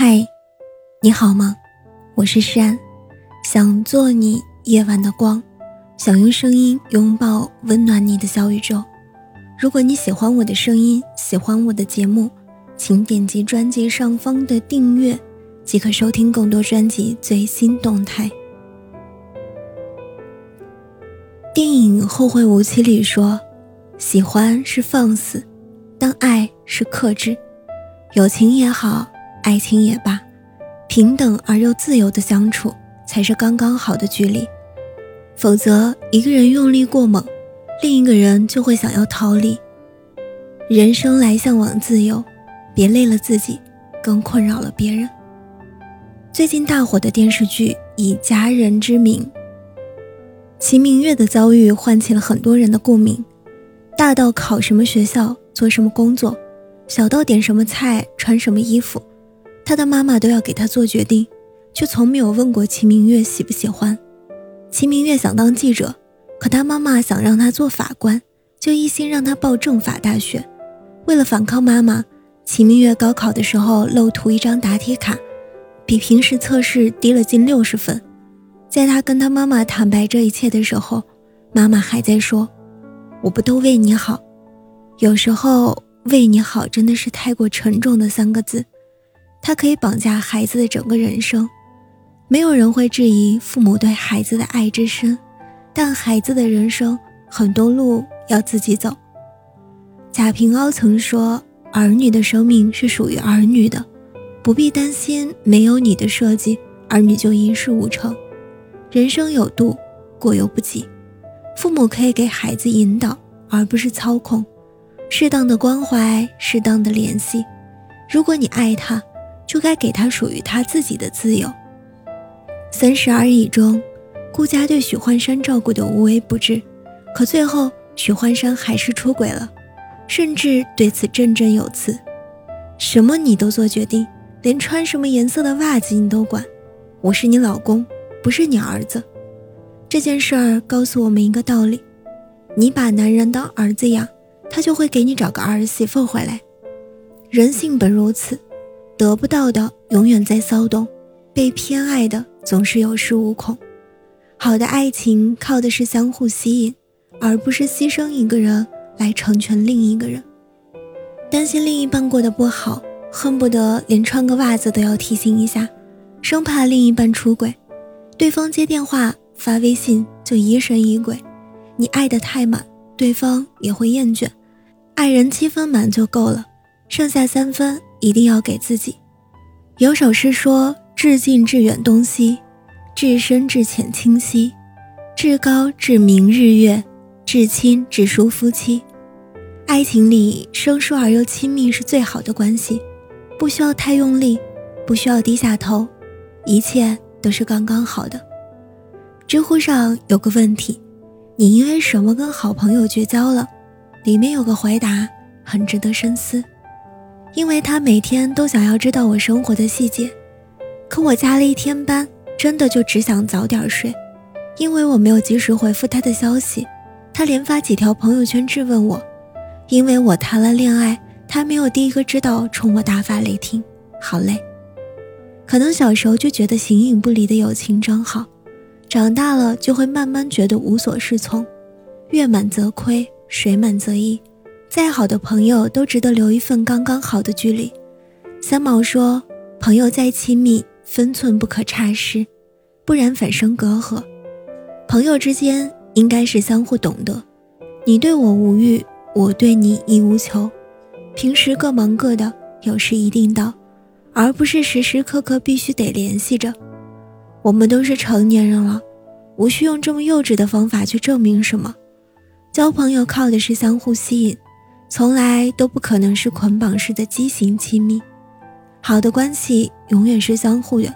嗨，你好吗？我是山，想做你夜晚的光，想用声音拥抱温暖你的小宇宙。如果你喜欢我的声音，喜欢我的节目，请点击专辑上方的订阅，即可收听更多专辑最新动态。电影《后会无期》里说：“喜欢是放肆，但爱是克制。友情也好。”爱情也罢，平等而又自由的相处才是刚刚好的距离。否则，一个人用力过猛，另一个人就会想要逃离。人生来向往自由，别累了自己，更困扰了别人。最近大火的电视剧《以家人之名》，齐明月的遭遇唤起了很多人的共鸣。大到考什么学校、做什么工作，小到点什么菜、穿什么衣服。他的妈妈都要给他做决定，却从没有问过齐明月喜不喜欢。齐明月想当记者，可他妈妈想让他做法官，就一心让他报政法大学。为了反抗妈妈，齐明月高考的时候漏涂一张答题卡，比平时测试低了近六十分。在他跟他妈妈坦白这一切的时候，妈妈还在说：“我不都为你好。”有时候“为你好”真的是太过沉重的三个字。它可以绑架孩子的整个人生，没有人会质疑父母对孩子的爱之深，但孩子的人生很多路要自己走。贾平凹曾说：“儿女的生命是属于儿女的，不必担心没有你的设计，儿女就一事无成。人生有度，过犹不及。父母可以给孩子引导，而不是操控，适当的关怀，适当的联系。如果你爱他。”就该给他属于他自己的自由。三十而已中，顾家对许幻山照顾的无微不至，可最后许幻山还是出轨了，甚至对此振振有词：“什么你都做决定，连穿什么颜色的袜子你都管，我是你老公，不是你儿子。”这件事儿告诉我们一个道理：你把男人当儿子养，他就会给你找个儿媳妇回来。人性本如此。得不到的永远在骚动，被偏爱的总是有恃无恐。好的爱情靠的是相互吸引，而不是牺牲一个人来成全另一个人。担心另一半过得不好，恨不得连穿个袜子都要提醒一下，生怕另一半出轨。对方接电话发微信就疑神疑鬼，你爱得太满，对方也会厌倦。爱人七分满就够了，剩下三分。一定要给自己。有首诗说：“至近至远东西，至深至浅清晰，至高至明日月，至亲至疏夫妻。”爱情里生疏而又亲密是最好的关系，不需要太用力，不需要低下头，一切都是刚刚好的。知乎上有个问题：“你因为什么跟好朋友绝交了？”里面有个回答很值得深思。因为他每天都想要知道我生活的细节，可我加了一天班，真的就只想早点睡。因为我没有及时回复他的消息，他连发几条朋友圈质问我。因为我谈了恋爱，他没有第一个知道，冲我大发雷霆，好累。可能小时候就觉得形影不离的友情真好，长大了就会慢慢觉得无所适从，月满则亏，水满则溢。再好的朋友都值得留一份刚刚好的距离。三毛说：“朋友再亲密，分寸不可差失，不然反生隔阂。朋友之间应该是相互懂得，你对我无欲，我对你亦无求。平时各忙各的，有事一定到，而不是时时刻刻必须得联系着。我们都是成年人了，无需用这么幼稚的方法去证明什么。交朋友靠的是相互吸引。”从来都不可能是捆绑式的畸形亲密，好的关系永远是相互的，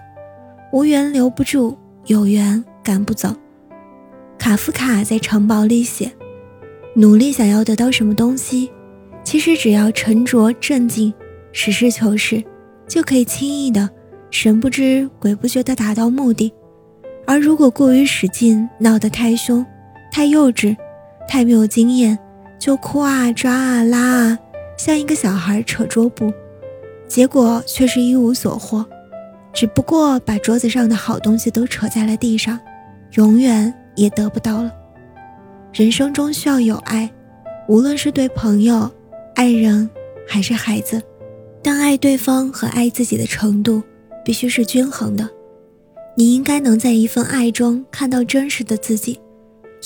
无缘留不住，有缘赶不走。卡夫卡在《城堡》里写：努力想要得到什么东西，其实只要沉着镇静，实事求是，就可以轻易的、神不知鬼不觉地达到目的。而如果过于使劲，闹得太凶、太幼稚、太没有经验，就哭啊抓啊拉啊，像一个小孩扯桌布，结果却是一无所获，只不过把桌子上的好东西都扯在了地上，永远也得不到了。人生中需要有爱，无论是对朋友、爱人还是孩子，但爱对方和爱自己的程度必须是均衡的。你应该能在一份爱中看到真实的自己，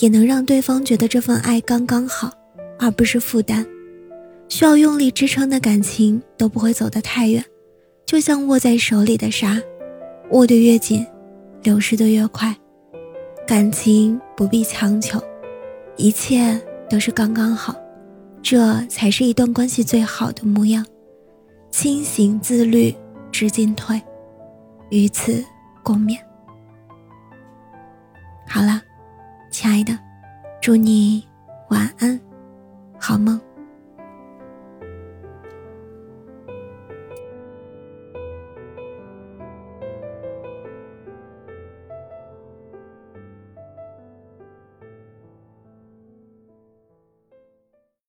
也能让对方觉得这份爱刚刚好，而不是负担。需要用力支撑的感情都不会走得太远，就像握在手里的沙，握得越紧，流失的越快。感情不必强求，一切都是刚刚好，这才是一段关系最好的模样。清醒自律，知进退，与此共勉。好了，亲爱的，祝你晚安，好梦。